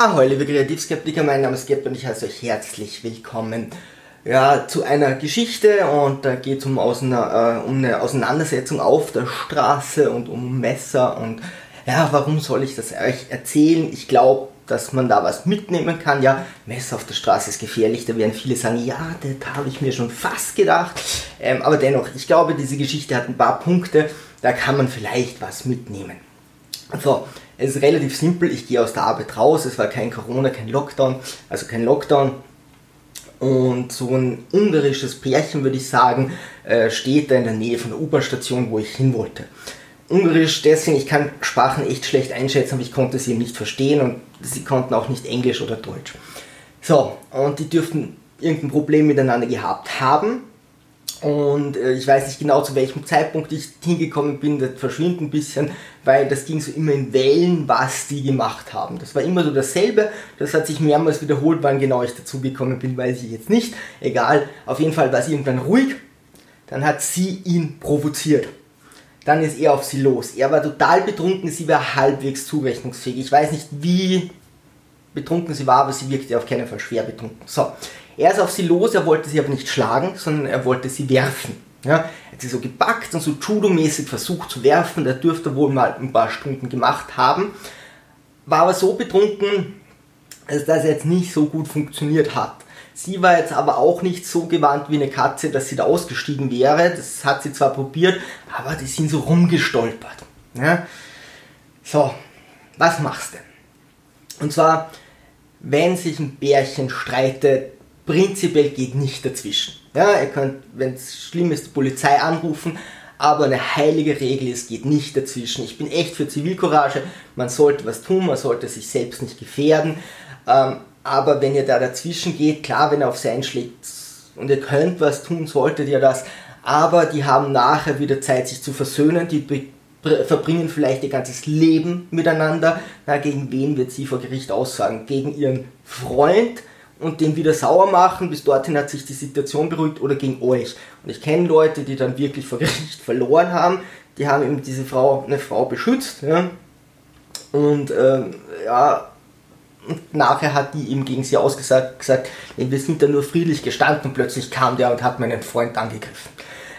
Ahoi, liebe Kreativskeptiker, mein Name ist Gerd und ich heiße euch herzlich willkommen ja, zu einer Geschichte und da geht es um, äh, um eine Auseinandersetzung auf der Straße und um Messer und ja, warum soll ich das euch erzählen? Ich glaube, dass man da was mitnehmen kann. Ja, Messer auf der Straße ist gefährlich, da werden viele sagen, ja, das habe ich mir schon fast gedacht. Ähm, aber dennoch, ich glaube, diese Geschichte hat ein paar Punkte, da kann man vielleicht was mitnehmen. So, es ist relativ simpel, ich gehe aus der Arbeit raus, es war kein Corona, kein Lockdown, also kein Lockdown. Und so ein ungarisches Pärchen, würde ich sagen, äh, steht da in der Nähe von der U-Bahn-Station, wo ich hin wollte. Ungarisch deswegen, ich kann Sprachen echt schlecht einschätzen, aber ich konnte sie nicht verstehen und sie konnten auch nicht Englisch oder Deutsch. So, und die dürften irgendein Problem miteinander gehabt haben. Und äh, ich weiß nicht genau, zu welchem Zeitpunkt ich hingekommen bin, das verschwindet ein bisschen, weil das ging so immer in Wellen, was die gemacht haben. Das war immer so dasselbe, das hat sich mehrmals wiederholt, wann genau ich dazugekommen bin, weiß ich jetzt nicht. Egal, auf jeden Fall war sie irgendwann ruhig, dann hat sie ihn provoziert. Dann ist er auf sie los. Er war total betrunken, sie war halbwegs zurechnungsfähig. Ich weiß nicht, wie betrunken sie war, aber sie wirkte auf keinen Fall schwer betrunken. So, er ist auf sie los, er wollte sie aber nicht schlagen, sondern er wollte sie werfen. Ja, er hat sie so gepackt und so Judo-mäßig versucht zu werfen, der dürfte wohl mal ein paar Stunden gemacht haben, war aber so betrunken, dass das jetzt nicht so gut funktioniert hat. Sie war jetzt aber auch nicht so gewandt wie eine Katze, dass sie da ausgestiegen wäre. Das hat sie zwar probiert, aber die sind so rumgestolpert. Ja? So, was machst du? Und zwar, wenn sich ein Bärchen streitet, prinzipiell geht nicht dazwischen. Ja, ihr könnt, wenn es schlimm ist, die Polizei anrufen, aber eine heilige Regel ist, geht nicht dazwischen. Ich bin echt für Zivilcourage, man sollte was tun, man sollte sich selbst nicht gefährden, ähm, aber wenn ihr da dazwischen geht, klar, wenn er auf sie einschlägt und ihr könnt was tun, solltet ihr das, aber die haben nachher wieder Zeit, sich zu versöhnen, die verbringen vielleicht ihr ganzes Leben miteinander. Na, gegen wen wird sie vor Gericht aussagen? Gegen ihren Freund, und den wieder sauer machen. Bis dorthin hat sich die Situation beruhigt oder gegen euch. Und ich kenne Leute, die dann wirklich vor Gericht verloren haben. Die haben eben diese Frau, eine Frau beschützt. Ja? Und ähm, ja, und nachher hat die ihm gegen sie ausgesagt, gesagt, wir sind da nur friedlich gestanden und plötzlich kam der und hat meinen Freund angegriffen.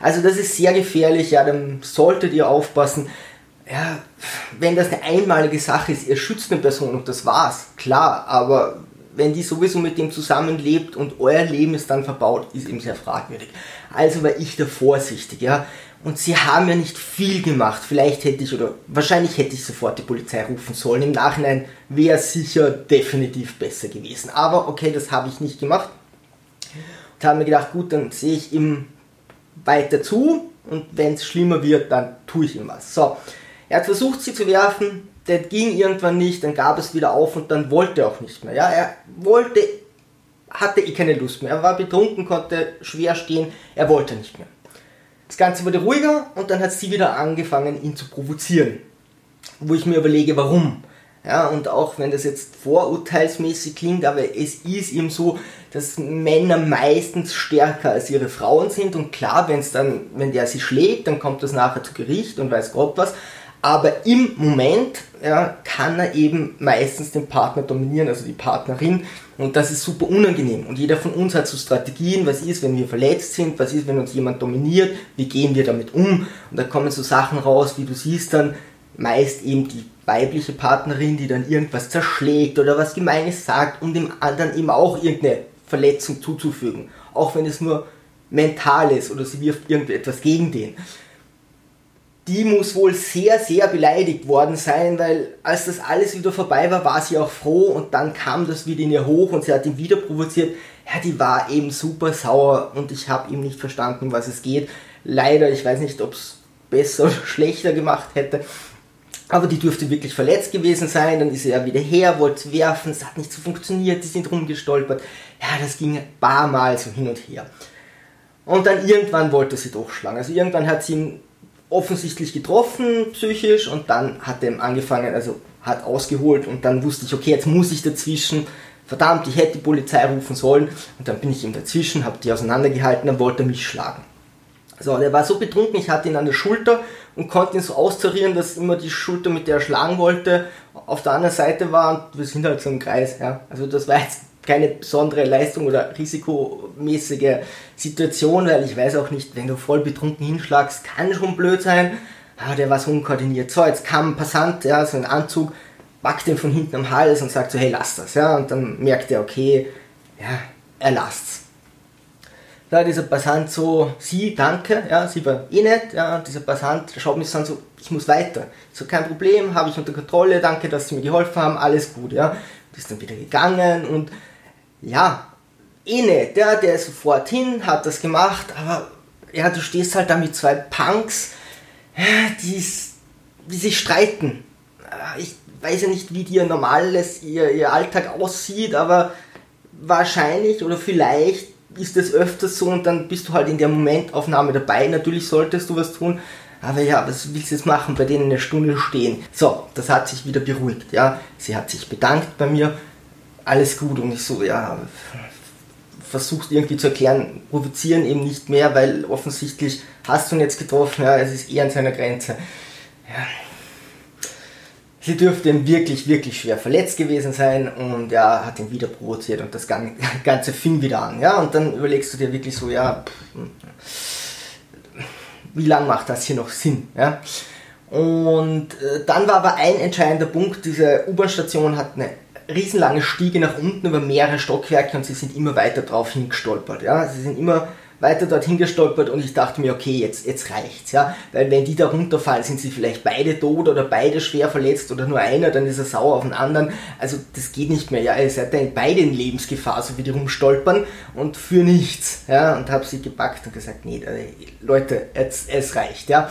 Also das ist sehr gefährlich, ja, dann solltet ihr aufpassen. Ja, wenn das eine einmalige Sache ist, ihr schützt eine Person und das war's, klar, aber wenn die sowieso mit dem zusammenlebt und euer Leben ist dann verbaut, ist eben sehr fragwürdig. Also war ich da vorsichtig, ja. Und sie haben ja nicht viel gemacht. Vielleicht hätte ich, oder wahrscheinlich hätte ich sofort die Polizei rufen sollen. Im Nachhinein wäre sicher definitiv besser gewesen. Aber okay, das habe ich nicht gemacht. Und habe mir gedacht, gut, dann sehe ich ihm weiter zu. Und wenn es schlimmer wird, dann tue ich ihm was. So, er hat versucht, sie zu werfen der ging irgendwann nicht, dann gab es wieder auf und dann wollte er auch nicht mehr. Ja, er wollte, hatte eh keine Lust mehr. Er war betrunken, konnte schwer stehen, er wollte nicht mehr. Das Ganze wurde ruhiger und dann hat sie wieder angefangen, ihn zu provozieren. Wo ich mir überlege, warum. Ja, und auch wenn das jetzt vorurteilsmäßig klingt, aber es ist eben so, dass Männer meistens stärker als ihre Frauen sind und klar, wenn dann, wenn der sie schlägt, dann kommt das nachher zu Gericht und weiß Gott was, aber im Moment ja, kann er eben meistens den Partner dominieren, also die Partnerin. Und das ist super unangenehm. Und jeder von uns hat so Strategien, was ist, wenn wir verletzt sind, was ist, wenn uns jemand dominiert, wie gehen wir damit um. Und da kommen so Sachen raus, wie du siehst dann, meist eben die weibliche Partnerin, die dann irgendwas zerschlägt oder was Gemeines sagt, um dem anderen eben auch irgendeine Verletzung zuzufügen. Auch wenn es nur mental ist oder sie wirft irgendetwas gegen den die muss wohl sehr, sehr beleidigt worden sein, weil als das alles wieder vorbei war, war sie auch froh und dann kam das wieder in ihr hoch und sie hat ihn wieder provoziert. Ja, die war eben super sauer und ich habe ihm nicht verstanden, was es geht. Leider, ich weiß nicht, ob es besser oder schlechter gemacht hätte. Aber die dürfte wirklich verletzt gewesen sein. Dann ist sie ja wieder her, wollte werfen, es hat nicht so funktioniert, die sind rumgestolpert. Ja, das ging ein paar Mal so hin und her. Und dann irgendwann wollte sie doch schlagen. Also irgendwann hat sie ihn offensichtlich getroffen psychisch und dann hat er angefangen, also hat ausgeholt und dann wusste ich, okay, jetzt muss ich dazwischen, verdammt, ich hätte die Polizei rufen sollen und dann bin ich ihm dazwischen, habe die auseinandergehalten, dann wollte er mich schlagen. So, der war so betrunken, ich hatte ihn an der Schulter und konnte ihn so austarieren, dass immer die Schulter, mit der er schlagen wollte, auf der anderen Seite war und wir sind halt so im Kreis. Ja. Also das war jetzt keine besondere Leistung oder risikomäßige Situation, weil ich weiß auch nicht, wenn du voll betrunken hinschlagst, kann schon blöd sein. Aber der war so unkoordiniert. So, jetzt kam ein Passant, ja, so ein Anzug, packt ihn von hinten am Hals und sagt so, hey, lass das. Ja, und dann merkt er, okay, ja, er lasst's. Da dieser Passant so, sie, danke, ja, sie war eh nett, ja, und dieser Passant schaut mich dann so, ich muss weiter. So, kein Problem, habe ich unter Kontrolle, danke, dass sie mir geholfen haben, alles gut, ja. Und ist dann wieder gegangen und ja, eh nicht, der, der ist sofort hin, hat das gemacht, aber ja, du stehst halt da mit zwei Punks, die, die sich streiten. Ich weiß ja nicht, wie dir normales, ihr, ihr Alltag aussieht, aber wahrscheinlich oder vielleicht ist es öfters so und dann bist du halt in der Momentaufnahme dabei. Natürlich solltest du was tun, aber ja, was willst du jetzt machen, bei denen eine Stunde stehen? So, das hat sich wieder beruhigt, ja. Sie hat sich bedankt bei mir, alles gut und ich so, ja, versuchst irgendwie zu erklären, provozieren eben nicht mehr, weil offensichtlich hast du ihn jetzt getroffen, ja, es ist eher an seiner Grenze. Ja. Sie dürfte ihm wirklich, wirklich schwer verletzt gewesen sein und ja, hat ihn wieder provoziert und das Ganze fing wieder an. Ja, und dann überlegst du dir wirklich so, ja, wie lange macht das hier noch Sinn? Ja? Und äh, dann war aber ein entscheidender Punkt, diese U-Bahn-Station hat eine riesenlange Stiege nach unten über mehrere Stockwerke und sie sind immer weiter drauf hingestolpert. Ja? Sie sind immer weiter dorthin gestolpert und ich dachte mir, okay, jetzt, jetzt reicht's, ja. Weil wenn die da runterfallen, sind sie vielleicht beide tot oder beide schwer verletzt oder nur einer, dann ist er sauer auf den anderen. Also das geht nicht mehr, ja. Ihr seid dann beide in Lebensgefahr, so wie die rumstolpern und für nichts, ja. Und habe sie gepackt und gesagt, nee, äh, Leute, jetzt, es reicht, ja.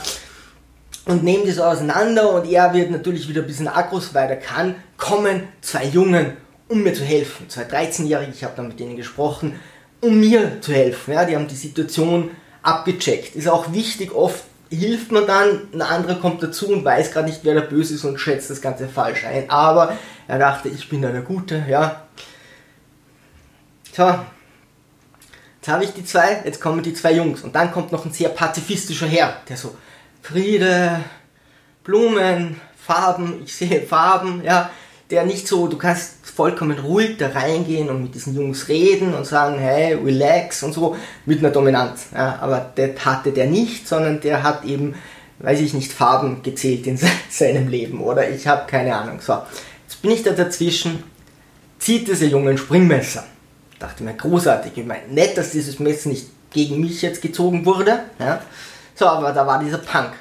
Und nehmen das auseinander und er wird natürlich wieder ein bisschen aggros, weil er kann, kommen zwei Jungen, um mir zu helfen. Zwei 13-Jährige, ich habe dann mit denen gesprochen, um mir zu helfen. Ja, die haben die Situation abgecheckt. Ist auch wichtig, oft hilft man dann, ein anderer kommt dazu und weiß gerade nicht, wer der Böse ist und schätzt das Ganze falsch ein. Aber er dachte, ich bin der Gute, ja. So, jetzt habe ich die zwei, jetzt kommen die zwei Jungs und dann kommt noch ein sehr pazifistischer Herr, der so, Friede, Blumen, Farben, ich sehe Farben, ja, der nicht so, du kannst vollkommen ruhig da reingehen und mit diesen Jungs reden und sagen, hey, relax und so, mit einer Dominanz. Ja, aber das hatte der nicht, sondern der hat eben, weiß ich nicht, Farben gezählt in seinem Leben oder ich habe keine Ahnung. So, jetzt bin ich da dazwischen, zieht dieser Junge ein Springmesser. Dachte mir, großartig, ich meine, nett, dass dieses Messer nicht gegen mich jetzt gezogen wurde. Ja. So, aber da war dieser Punk,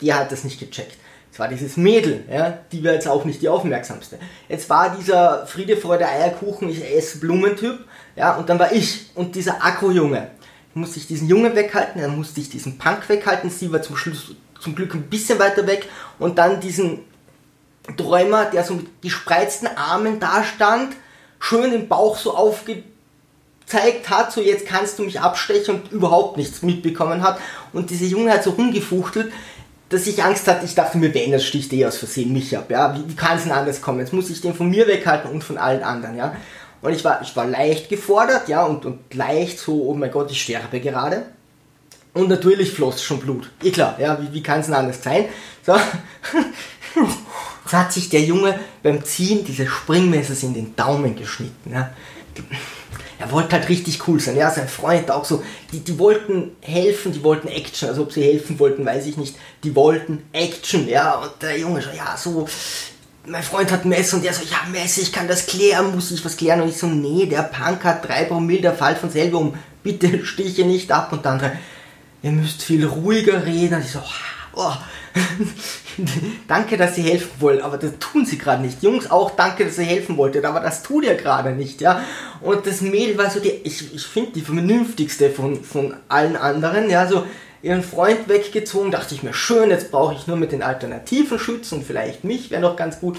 der hat das nicht gecheckt. Es war dieses Mädel, ja, die war jetzt auch nicht die aufmerksamste. Jetzt war dieser Friede, Freude, Eierkuchen, ich esse Blumentyp, ja, und dann war ich und dieser Akku-Junge. Musste ich diesen Jungen weghalten, dann musste ich diesen Punk weghalten, sie war zum Schluss zum Glück ein bisschen weiter weg und dann diesen Träumer, der so mit gespreizten Armen da stand, schön den Bauch so aufgezeigt hat, so jetzt kannst du mich abstechen und überhaupt nichts mitbekommen hat. Und dieser Junge hat so rumgefuchtelt, dass ich Angst hatte, ich dachte mir, wenn, das sticht eh aus Versehen mich ab, ja, wie, wie kann es denn anders kommen? Jetzt muss ich den von mir weghalten und von allen anderen, ja. Und ich war, ich war leicht gefordert, ja, und, und leicht so, oh mein Gott, ich sterbe gerade. Und natürlich floss schon Blut. Eh klar, ja, wie, wie kann es denn anders sein? So. Jetzt hat sich der Junge beim Ziehen dieses Springmessers in den Daumen geschnitten, ja er wollte halt richtig cool sein. Ja, sein Freund auch so. Die, die wollten helfen, die wollten Action. Also ob sie helfen wollten, weiß ich nicht. Die wollten Action, ja. Und der Junge so, ja, so, mein Freund hat Messer und der so, ja, Messer, ich kann das klären, muss ich was klären? Und ich so, nee, der Punk hat drei Promille, der fällt von selber um. Bitte stiche nicht ab. Und dann, ihr müsst viel ruhiger reden. Und ich so, oh, danke, dass Sie helfen wollen, aber das tun Sie gerade nicht. Jungs auch, danke, dass ihr helfen wolltet, aber das tut ihr gerade nicht, ja. Und das Mädel war so die, ich, ich finde die vernünftigste von, von allen anderen, ja, so ihren Freund weggezogen, dachte ich mir, schön, jetzt brauche ich nur mit den Alternativen schützen, vielleicht mich, wäre noch ganz gut.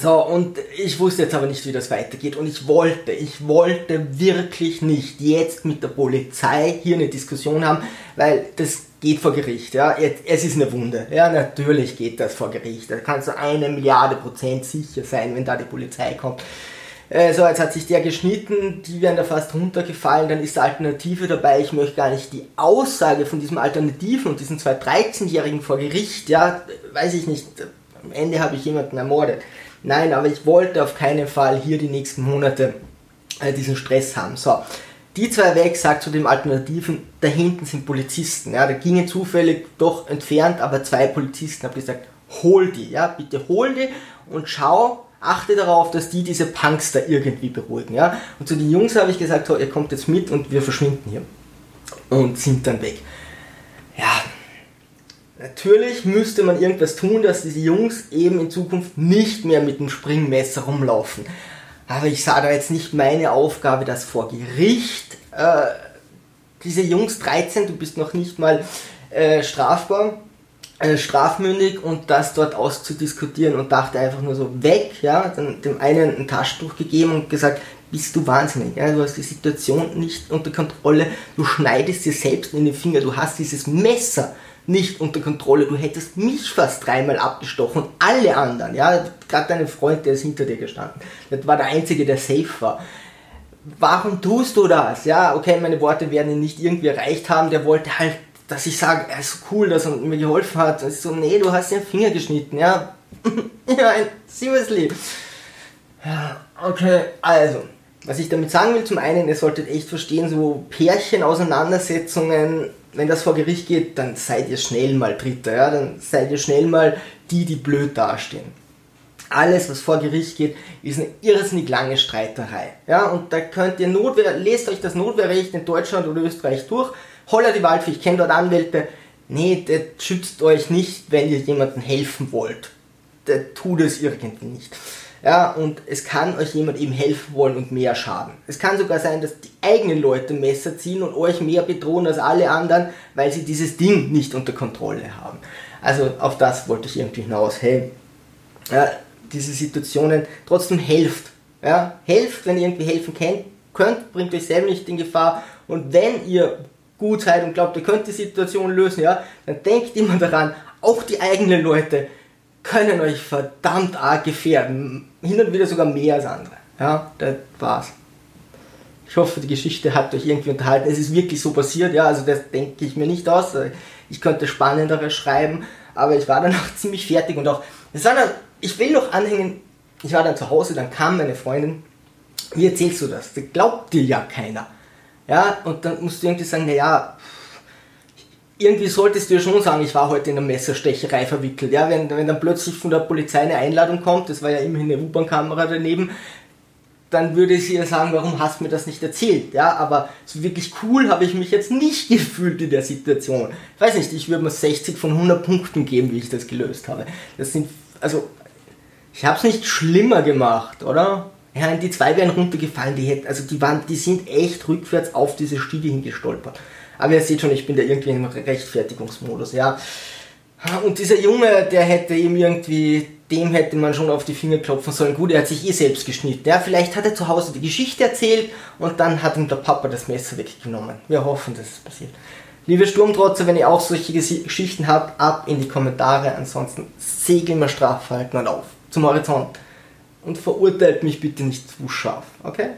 So, und ich wusste jetzt aber nicht, wie das weitergeht. Und ich wollte, ich wollte wirklich nicht jetzt mit der Polizei hier eine Diskussion haben, weil das geht vor Gericht. Ja, es ist eine Wunde. Ja, natürlich geht das vor Gericht. Da kannst du eine Milliarde Prozent sicher sein, wenn da die Polizei kommt. äh, so, jetzt hat sich der geschnitten, die wären da fast runtergefallen, dann ist die Alternative dabei. Ich möchte gar nicht die Aussage von diesem Alternativen und diesen zwei 13-Jährigen vor Gericht, ja, weiß ich nicht, am Ende habe ich jemanden ermordet. Nein, aber ich wollte auf keinen Fall hier die nächsten Monate äh, diesen Stress haben. So, die zwei weg, sagt zu dem Alternativen, da hinten sind Polizisten. Ja, da gingen zufällig doch entfernt, aber zwei Polizisten haben gesagt, hol die, ja, bitte hol die und schau, achte darauf, dass die diese Punks da irgendwie beruhigen, ja. Und zu den Jungs habe ich gesagt, so, ihr kommt jetzt mit und wir verschwinden hier. Und sind dann weg. Ja, natürlich müsste man irgendwas tun, dass diese Jungs eben in Zukunft nicht mehr mit dem Springmesser rumlaufen. Aber ich sah da jetzt nicht meine Aufgabe, das vor Gericht, äh, diese Jungs 13, du bist noch nicht mal äh, strafbar, äh, strafmündig und das dort auszudiskutieren und dachte einfach nur so weg, ja, dann dem einen ein Taschentuch gegeben und gesagt, bist du wahnsinnig, ja, du hast die Situation nicht unter Kontrolle, du schneidest dir selbst in den Finger, du hast dieses Messer nicht unter Kontrolle, du hättest mich fast dreimal abgestochen und alle anderen, ja, gerade dein Freund, der ist hinter dir gestanden, das war der Einzige, der safe war. Warum tust du das? Ja, okay, meine Worte werden ihn nicht irgendwie erreicht haben, der wollte halt dass ich sage, er ist cool, dass er mir geholfen hat. Ist so, nee, du hast den Finger geschnitten, ja. ja, seriously. Ja, okay, also, was ich damit sagen will, zum einen, ihr solltet echt verstehen, so Pärchen-Auseinandersetzungen, wenn das vor Gericht geht, dann seid ihr schnell mal Dritter, ja, dann seid ihr schnell mal die, die blöd dastehen. Alles, was vor Gericht geht, ist eine irrsinnig lange Streiterei. Ja, und da könnt ihr Notwehr, lest euch das Notwehrrecht in Deutschland oder Österreich durch, holla die Waldfee, ich kenne dort Anwälte. Nee, der schützt euch nicht, wenn ihr jemandem helfen wollt. Der tut es irgendwie nicht. Ja, und es kann euch jemand eben helfen wollen und mehr schaden. Es kann sogar sein, dass die eigenen Leute Messer ziehen und euch mehr bedrohen als alle anderen, weil sie dieses Ding nicht unter Kontrolle haben. Also auf das wollte ich irgendwie hinaus. Hey, ja, diese Situationen trotzdem helft. Ja, helft, wenn ihr irgendwie helfen könnt, bringt euch selber nicht in Gefahr. Und wenn ihr gut seid und glaubt, ihr könnt die Situation lösen, ja, dann denkt immer daran, auch die eigenen Leute können euch verdammt arg gefährden. Hin und wieder sogar mehr als andere. Ja, das war's. Ich hoffe, die Geschichte hat euch irgendwie unterhalten. Es ist wirklich so passiert, ja, also das denke ich mir nicht aus. Ich könnte spannenderes schreiben, aber ich war dann auch ziemlich fertig und auch, dann, ich will noch anhängen, ich war dann zu Hause, dann kam meine Freundin, wie erzählst du das? Das glaubt dir ja keiner. Ja, und dann musst du irgendwie sagen, naja, irgendwie solltest du ja schon sagen, ich war heute in einer Messerstecherei verwickelt. Ja, wenn, wenn dann plötzlich von der Polizei eine Einladung kommt, das war ja immerhin eine U-Bahn-Kamera daneben, dann würde sie ja sagen, warum hast du mir das nicht erzählt? Ja, aber so wirklich cool habe ich mich jetzt nicht gefühlt in der Situation. Ich weiß nicht, ich würde mir 60 von 100 Punkten geben, wie ich das gelöst habe. Das sind, also, ich habe es nicht schlimmer gemacht, oder? Ja, die zwei wären runtergefallen, die hätten, also die waren, die sind echt rückwärts auf diese Stiege hingestolpert. Aber ihr seht schon, ich bin da irgendwie im Rechtfertigungsmodus, ja. Und dieser Junge, der hätte ihm irgendwie, dem hätte man schon auf die Finger klopfen sollen. Gut, er hat sich eh selbst geschnitten. Ja, vielleicht hat er zu Hause die Geschichte erzählt und dann hat ihm der Papa das Messer weggenommen. Wir hoffen, dass es passiert. Liebe Sturmtrotzer, wenn ihr auch solche Geschichten habt, ab in die Kommentare. Ansonsten segeln wir Strafverhalten und auf zum Horizont und verurteilt mich bitte nicht zu scharf, okay?